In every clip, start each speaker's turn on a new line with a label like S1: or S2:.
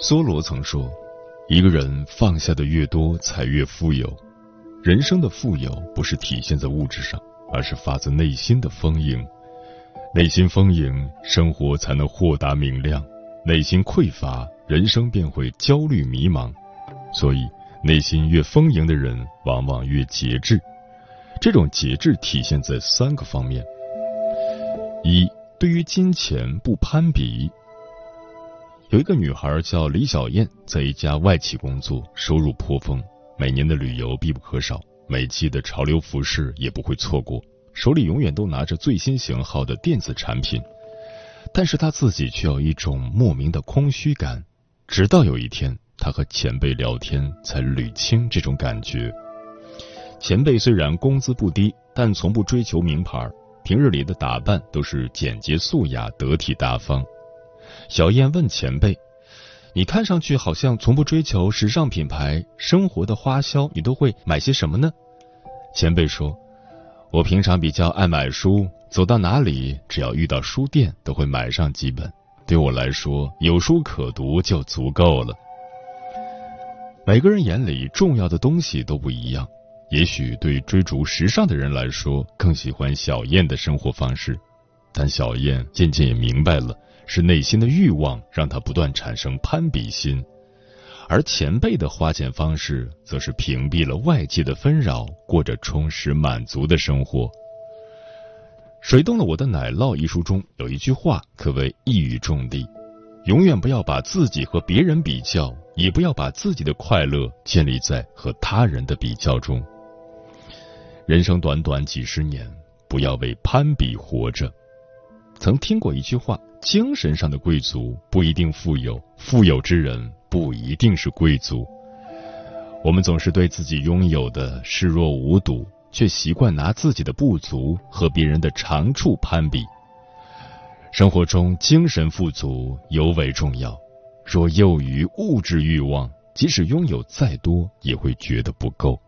S1: 梭罗曾说：“一个人放下的越多，才越富有。人生的富有不是体现在物质上，而是发自内心的丰盈。内心丰盈，生活才能豁达明亮；内心匮乏，人生便会焦虑迷茫。所以，内心越丰盈的人，往往越节制。这种节制体现在三个方面：一，对于金钱不攀比。”有一个女孩叫李小燕，在一家外企工作，收入颇丰，每年的旅游必不可少，每季的潮流服饰也不会错过，手里永远都拿着最新型号的电子产品。但是她自己却有一种莫名的空虚感。直到有一天，她和前辈聊天，才捋清这种感觉。前辈虽然工资不低，但从不追求名牌，平日里的打扮都是简洁素雅、得体大方。小燕问前辈：“你看上去好像从不追求时尚品牌，生活的花销你都会买些什么呢？”前辈说：“我平常比较爱买书，走到哪里只要遇到书店都会买上几本。对我来说，有书可读就足够了。”每个人眼里重要的东西都不一样，也许对追逐时尚的人来说更喜欢小燕的生活方式，但小燕渐渐也明白了。是内心的欲望让她不断产生攀比心，而前辈的花钱方式则是屏蔽了外界的纷扰，过着充实满足的生活。《水动了我的奶酪》一书中有一句话可谓一语中的：永远不要把自己和别人比较，也不要把自己的快乐建立在和他人的比较中。人生短短几十年，不要为攀比活着。曾听过一句话。精神上的贵族不一定富有，富有之人不一定是贵族。我们总是对自己拥有的视若无睹，却习惯拿自己的不足和别人的长处攀比。生活中，精神富足尤为重要。若囿于物质欲望，即使拥有再多，也会觉得不够。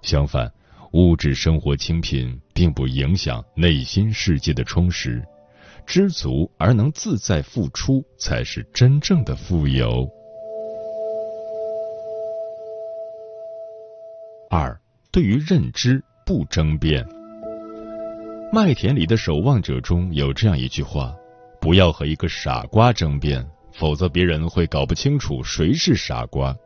S1: 相反，物质生活清贫，并不影响内心世界的充实。知足而能自在付出，才是真正的富有。二，对于认知不争辩。《麦田里的守望者》中有这样一句话：“不要和一个傻瓜争辩，否则别人会搞不清楚谁是傻瓜。”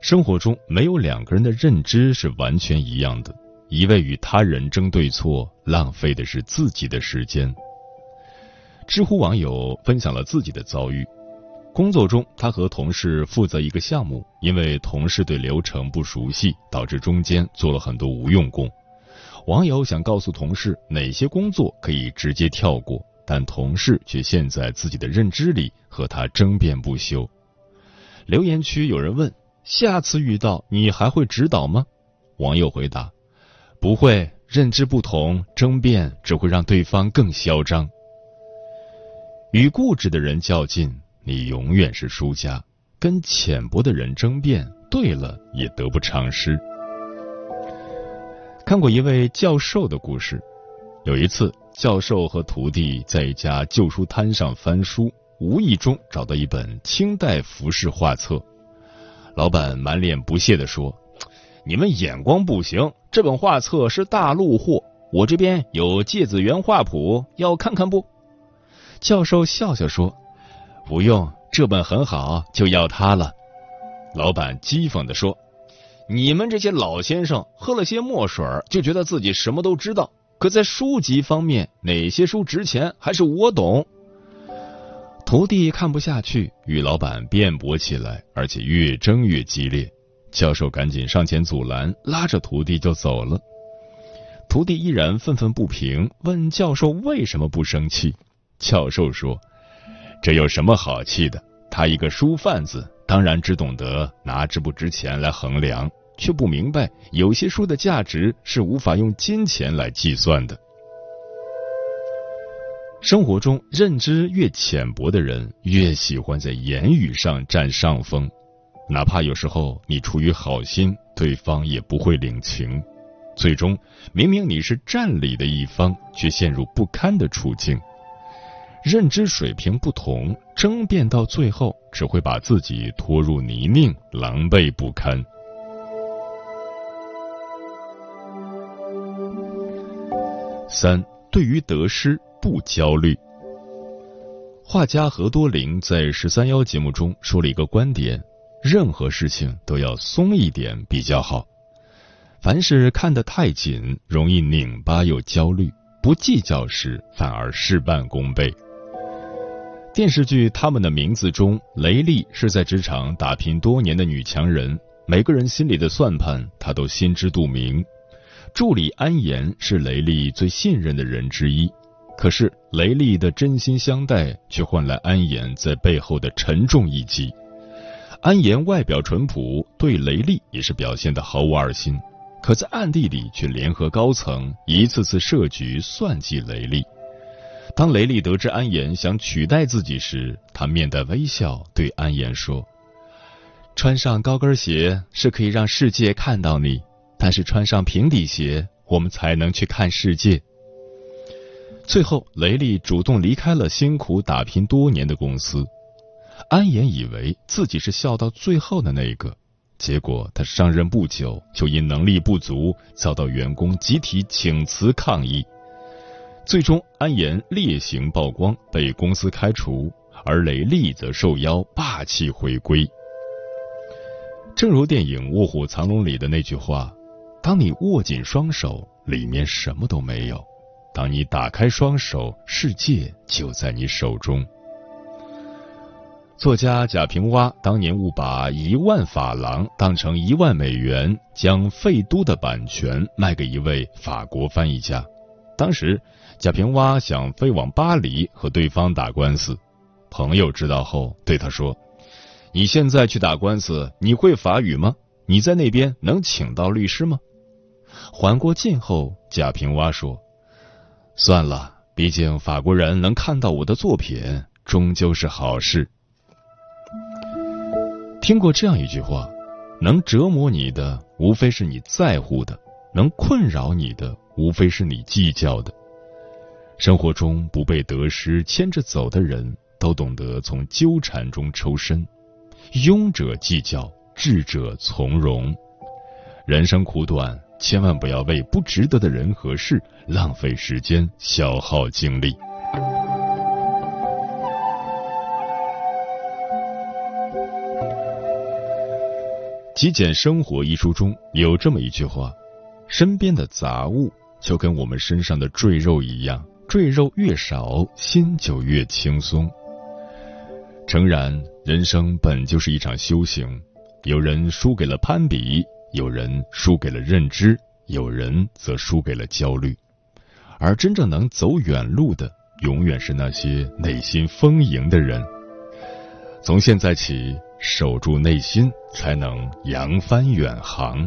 S1: 生活中没有两个人的认知是完全一样的，一味与他人争对错，浪费的是自己的时间。知乎网友分享了自己的遭遇：工作中，他和同事负责一个项目，因为同事对流程不熟悉，导致中间做了很多无用功。网友想告诉同事哪些工作可以直接跳过，但同事却陷在自己的认知里和他争辩不休。留言区有人问：“下次遇到你还会指导吗？”网友回答：“不会，认知不同，争辩只会让对方更嚣张。”与固执的人较劲，你永远是输家；跟浅薄的人争辩，对了也得不偿失。看过一位教授的故事，有一次，教授和徒弟在一家旧书摊上翻书，无意中找到一本清代服饰画册。老板满脸不屑地说：“你们眼光不行，这本画册是大陆货，我这边有《芥子园画谱》，要看看不？”教授笑笑说：“不用，这本很好，就要它了。老板讥讽地说：“你们这些老先生喝了些墨水，就觉得自己什么都知道。可在书籍方面，哪些书值钱，还是我懂。”徒弟看不下去，与老板辩驳起来，而且越争越激烈。教授赶紧上前阻拦，拉着徒弟就走了。徒弟依然愤愤不平，问教授为什么不生气。教授说：“这有什么好气的？他一个书贩子，当然只懂得拿值不值钱来衡量，却不明白有些书的价值是无法用金钱来计算的。”生活中，认知越浅薄的人，越喜欢在言语上占上风，哪怕有时候你出于好心，对方也不会领情。最终，明明你是占理的一方，却陷入不堪的处境。认知水平不同，争辩到最后，只会把自己拖入泥泞，狼狈不堪。三，对于得失。不焦虑。画家何多林在十三幺节目中说了一个观点：任何事情都要松一点比较好。凡是看得太紧，容易拧巴又焦虑；不计较时，反而事半功倍。电视剧《他们的名字》中，雷利是在职场打拼多年的女强人，每个人心里的算盘，她都心知肚明。助理安岩是雷利最信任的人之一。可是雷利的真心相待，却换来安岩在背后的沉重一击。安岩外表淳朴，对雷利也是表现的毫无二心，可在暗地里却联合高层，一次次设局算计雷利。当雷利得知安岩想取代自己时，他面带微笑对安岩说：“穿上高跟鞋是可以让世界看到你，但是穿上平底鞋，我们才能去看世界。”最后，雷利主动离开了辛苦打拼多年的公司。安岩以为自己是笑到最后的那一个，结果他上任不久就因能力不足遭到员工集体请辞抗议，最终安岩劣行曝光被公司开除，而雷利则受邀霸气回归。正如电影《卧虎藏龙》里的那句话：“当你握紧双手，里面什么都没有。”当你打开双手，世界就在你手中。作家贾平凹当年误把一万法郎当成一万美元，将《废都》的版权卖给一位法国翻译家。当时，贾平凹想飞往巴黎和对方打官司。朋友知道后对他说：“你现在去打官司，你会法语吗？你在那边能请到律师吗？”缓过劲后，贾平凹说。算了，毕竟法国人能看到我的作品，终究是好事。听过这样一句话：能折磨你的，无非是你在乎的；能困扰你的，无非是你计较的。生活中不被得失牵着走的人，都懂得从纠缠中抽身。庸者计较，智者从容。人生苦短。千万不要为不值得的人和事浪费时间、消耗精力。《极简生活》一书中有这么一句话：“身边的杂物就跟我们身上的赘肉一样，赘肉越少，心就越轻松。”诚然，人生本就是一场修行，有人输给了攀比。有人输给了认知，有人则输给了焦虑，而真正能走远路的，永远是那些内心丰盈的人。从现在起，守住内心，才能扬帆远航。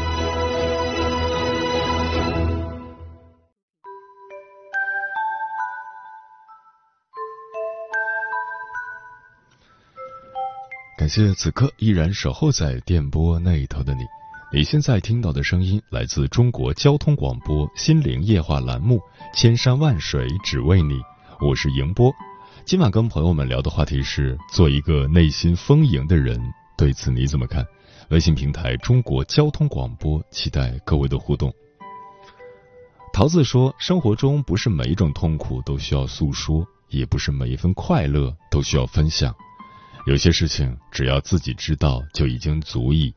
S1: 谢此刻依然守候在电波那一头的你。你现在听到的声音来自中国交通广播《心灵夜话》栏目，《千山万水只为你》，我是迎波。今晚跟朋友们聊的话题是做一个内心丰盈的人，对此你怎么看？微信平台中国交通广播，期待各位的互动。桃子说，生活中不是每一种痛苦都需要诉说，也不是每一份快乐都需要分享。有些事情只要自己知道就已经足矣。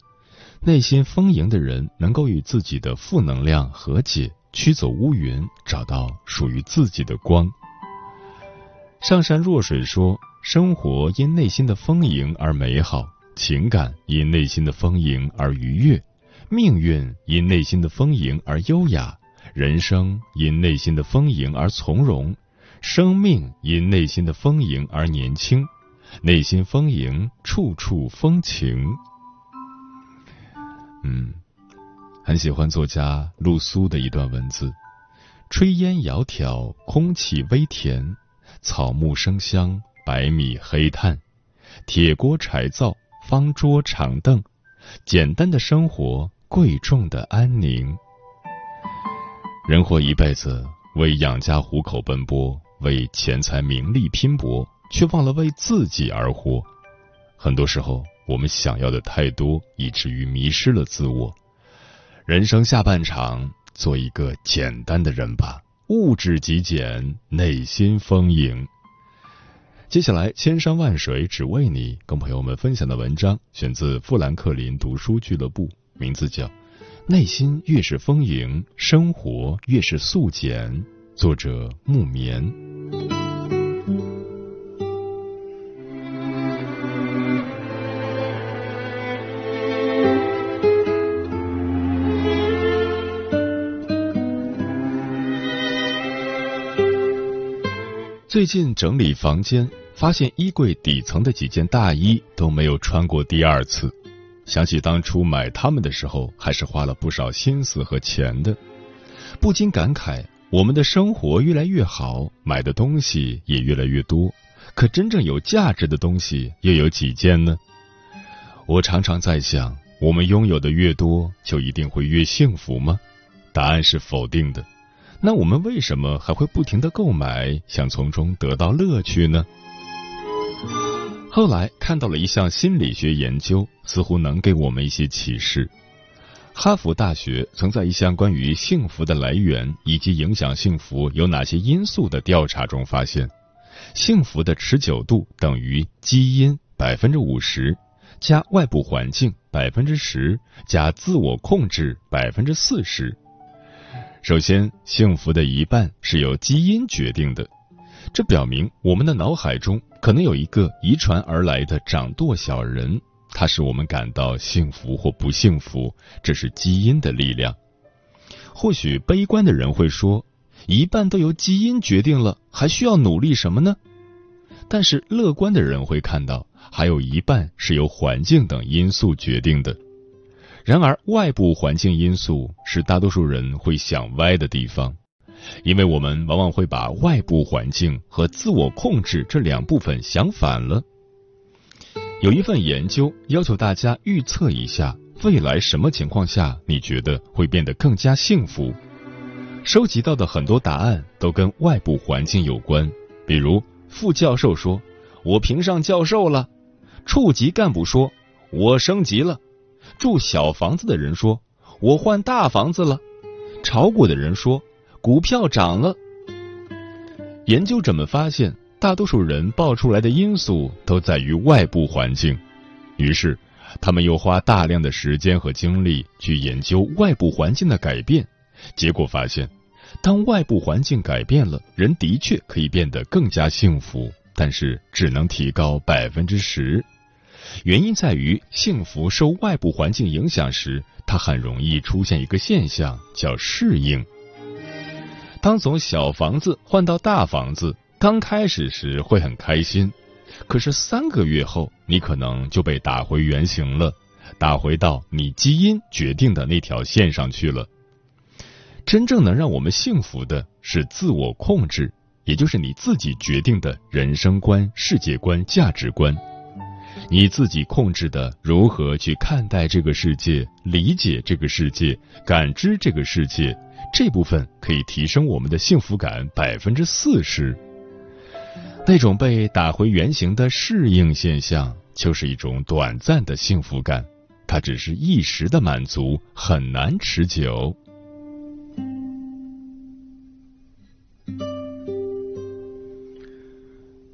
S1: 内心丰盈的人，能够与自己的负能量和解，驱走乌云，找到属于自己的光。上善若水说：“生活因内心的丰盈而美好，情感因内心的丰盈而愉悦，命运因内心的丰盈而优雅，人生因内心的丰盈而从容，生命因内心的丰盈而年轻。内心丰盈，处处风情。”嗯，很喜欢作家陆苏的一段文字：炊烟窈窕，空气微甜，草木生香，白米黑炭，铁锅柴灶，方桌长凳，简单的生活，贵重的安宁。人活一辈子，为养家糊口奔波，为钱财名利拼搏，却忘了为自己而活。很多时候。我们想要的太多，以至于迷失了自我。人生下半场，做一个简单的人吧，物质极简，内心丰盈。接下来，千山万水只为你，跟朋友们分享的文章选自富兰克林读书俱乐部，名字叫《内心越是丰盈，生活越是素简》，作者木棉。最近整理房间，发现衣柜底层的几件大衣都没有穿过第二次。想起当初买它们的时候，还是花了不少心思和钱的，不禁感慨：我们的生活越来越好，买的东西也越来越多，可真正有价值的东西又有几件呢？我常常在想，我们拥有的越多，就一定会越幸福吗？答案是否定的。那我们为什么还会不停的购买，想从中得到乐趣呢？后来看到了一项心理学研究，似乎能给我们一些启示。哈佛大学曾在一项关于幸福的来源以及影响幸福有哪些因素的调查中发现，幸福的持久度等于基因百分之五十加外部环境百分之十加自我控制百分之四十。首先，幸福的一半是由基因决定的，这表明我们的脑海中可能有一个遗传而来的掌舵小人，它使我们感到幸福或不幸福，这是基因的力量。或许悲观的人会说，一半都由基因决定了，还需要努力什么呢？但是乐观的人会看到，还有一半是由环境等因素决定的。然而，外部环境因素是大多数人会想歪的地方，因为我们往往会把外部环境和自我控制这两部分想反了。有一份研究要求大家预测一下未来什么情况下你觉得会变得更加幸福，收集到的很多答案都跟外部环境有关，比如副教授说：“我评上教授了。”处级干部说：“我升级了。”住小房子的人说：“我换大房子了。”炒股的人说：“股票涨了。”研究者们发现，大多数人爆出来的因素都在于外部环境。于是，他们又花大量的时间和精力去研究外部环境的改变。结果发现，当外部环境改变了，人的确可以变得更加幸福，但是只能提高百分之十。原因在于，幸福受外部环境影响时，它很容易出现一个现象，叫适应。当从小房子换到大房子，刚开始时会很开心，可是三个月后，你可能就被打回原形了，打回到你基因决定的那条线上去了。真正能让我们幸福的是自我控制，也就是你自己决定的人生观、世界观、价值观。你自己控制的如何去看待这个世界、理解这个世界、感知这个世界，这部分可以提升我们的幸福感百分之四十。那种被打回原形的适应现象，就是一种短暂的幸福感，它只是一时的满足，很难持久。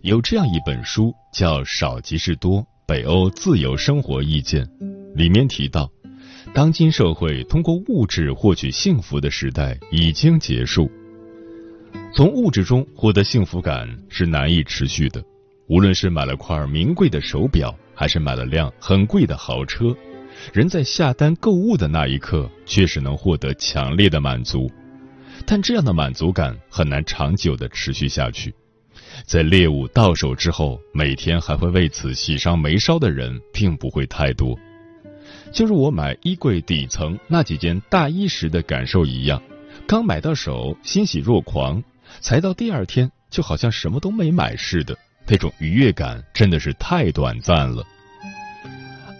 S1: 有这样一本书，叫《少即是多：北欧自由生活意见》，里面提到，当今社会通过物质获取幸福的时代已经结束。从物质中获得幸福感是难以持续的，无论是买了块名贵的手表，还是买了辆很贵的豪车，人在下单购物的那一刻确实能获得强烈的满足，但这样的满足感很难长久的持续下去。在猎物到手之后，每天还会为此喜上眉梢的人并不会太多。就如我买衣柜底层那几件大衣时的感受一样，刚买到手欣喜若狂。才到第二天，就好像什么都没买似的，那种愉悦感真的是太短暂了。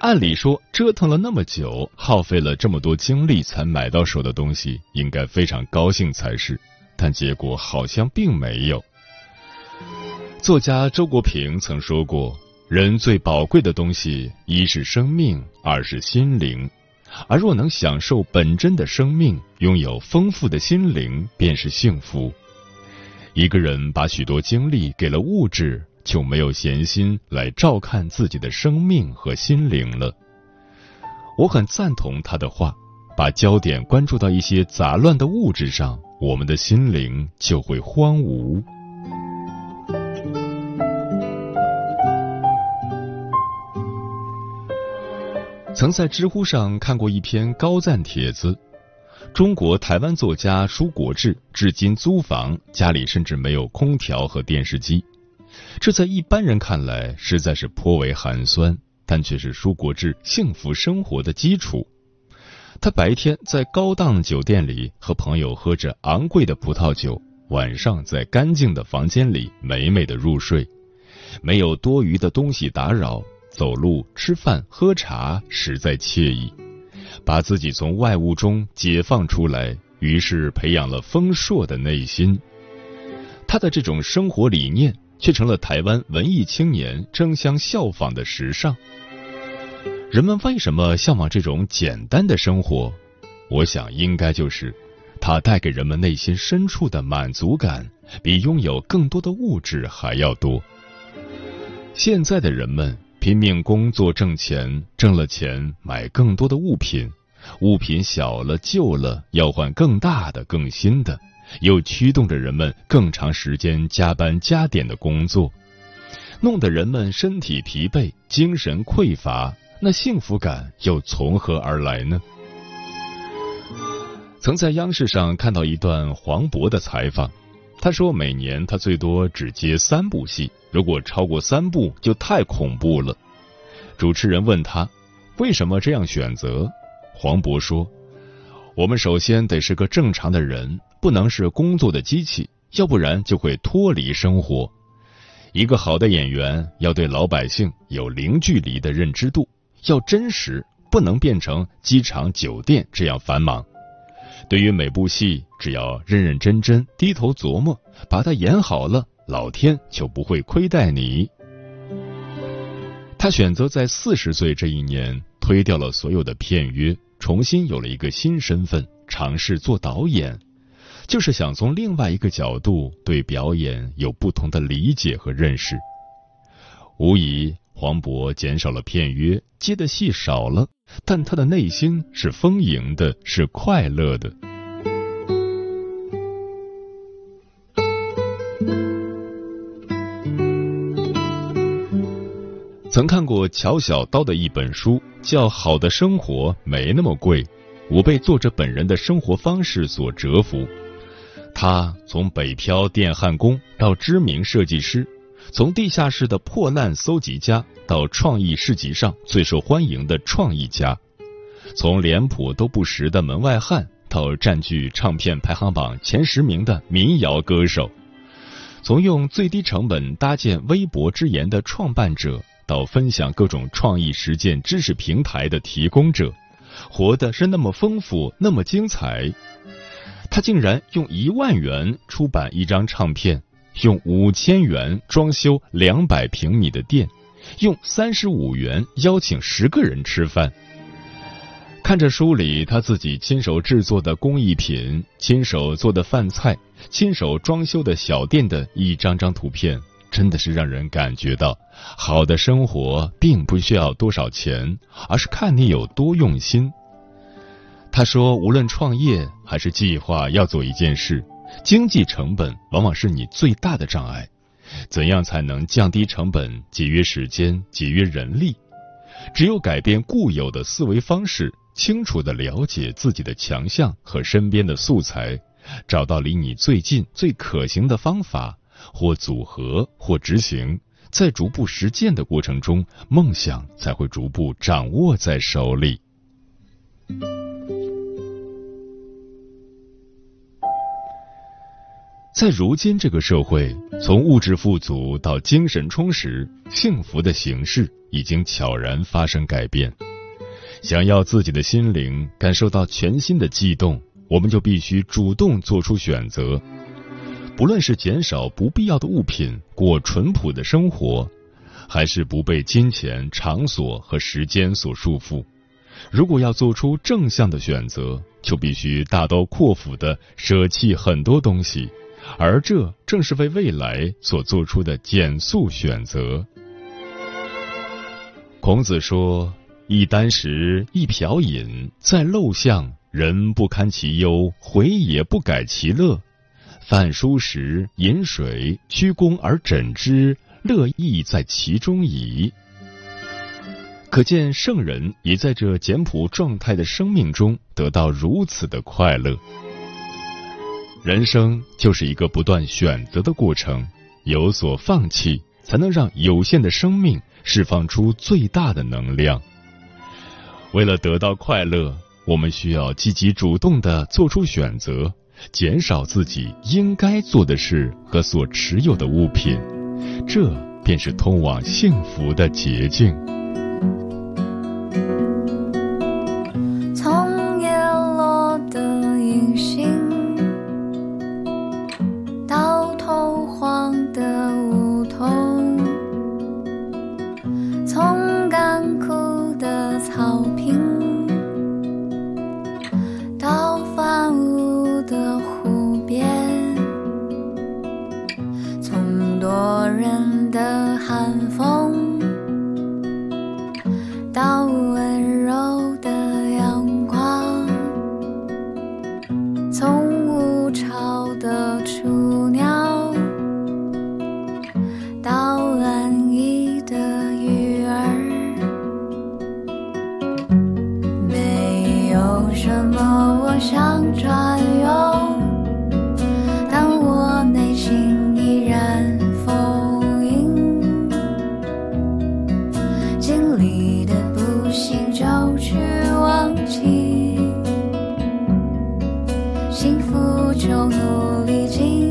S1: 按理说，折腾了那么久，耗费了这么多精力才买到手的东西，应该非常高兴才是，但结果好像并没有。作家周国平曾说过：“人最宝贵的东西，一是生命，二是心灵。而若能享受本真的生命，拥有丰富的心灵，便是幸福。”一个人把许多精力给了物质，就没有闲心来照看自己的生命和心灵了。我很赞同他的话，把焦点关注到一些杂乱的物质上，我们的心灵就会荒芜。曾在知乎上看过一篇高赞帖子。中国台湾作家舒国志至今租房，家里甚至没有空调和电视机，这在一般人看来实在是颇为寒酸，但却是舒国志幸福生活的基础。他白天在高档酒店里和朋友喝着昂贵的葡萄酒，晚上在干净的房间里美美的入睡，没有多余的东西打扰，走路、吃饭、喝茶实在惬意。把自己从外物中解放出来，于是培养了丰硕的内心。他的这种生活理念，却成了台湾文艺青年争相效仿的时尚。人们为什么向往这种简单的生活？我想，应该就是它带给人们内心深处的满足感，比拥有更多的物质还要多。现在的人们。拼命工作挣钱，挣了钱买更多的物品，物品小了旧了，要换更大的更新的，又驱动着人们更长时间加班加点的工作，弄得人们身体疲惫，精神匮乏，那幸福感又从何而来呢？曾在央视上看到一段黄渤的采访，他说每年他最多只接三部戏。如果超过三部，就太恐怖了。主持人问他为什么这样选择，黄渤说：“我们首先得是个正常的人，不能是工作的机器，要不然就会脱离生活。一个好的演员要对老百姓有零距离的认知度，要真实，不能变成机场、酒店这样繁忙。对于每部戏，只要认认真真、低头琢磨，把它演好了。”老天就不会亏待你。他选择在四十岁这一年推掉了所有的片约，重新有了一个新身份，尝试做导演，就是想从另外一个角度对表演有不同的理解和认识。无疑，黄渤减少了片约，接的戏少了，但他的内心是丰盈的，是快乐的。曾看过乔小刀的一本书，叫《好的生活没那么贵》。我被作者本人的生活方式所折服。他从北漂电焊工到知名设计师，从地下室的破烂搜集家到创意市集上最受欢迎的创意家，从脸谱都不识的门外汉到占据唱片排行榜前十名的民谣歌手，从用最低成本搭建微博之言的创办者。到分享各种创意实践知识平台的提供者，活的是那么丰富，那么精彩。他竟然用一万元出版一张唱片，用五千元装修两百平米的店，用三十五元邀请十个人吃饭。看着书里他自己亲手制作的工艺品、亲手做的饭菜、亲手装修的小店的一张张图片，真的是让人感觉到，好的生活并不需要多少钱，而是看你有多用心。他说：“无论创业还是计划要做一件事，经济成本往往是你最大的障碍。怎样才能降低成本、节约时间、节约人力？只有改变固有的思维方式，清楚的了解自己的强项和身边的素材，找到离你最近、最可行的方法，或组合，或执行，在逐步实践的过程中，梦想才会逐步掌握在手里。”在如今这个社会，从物质富足到精神充实，幸福的形式已经悄然发生改变。想要自己的心灵感受到全新的悸动，我们就必须主动做出选择。不论是减少不必要的物品，过淳朴的生活，还是不被金钱、场所和时间所束缚，如果要做出正向的选择，就必须大刀阔斧的舍弃很多东西。而这正是为未来所做出的减速选择。孔子说：“一箪食，一瓢饮，在陋巷，人不堪其忧，回也不改其乐。饭疏食，饮水，曲肱而枕之，乐亦在其中矣。”可见圣人也在这简朴状态的生命中得到如此的快乐。人生就是一个不断选择的过程，有所放弃，才能让有限的生命释放出最大的能量。为了得到快乐，我们需要积极主动的做出选择，减少自己应该做的事和所持有的物品，这便是通往幸福的捷径。好。
S2: 幸福就努力经营。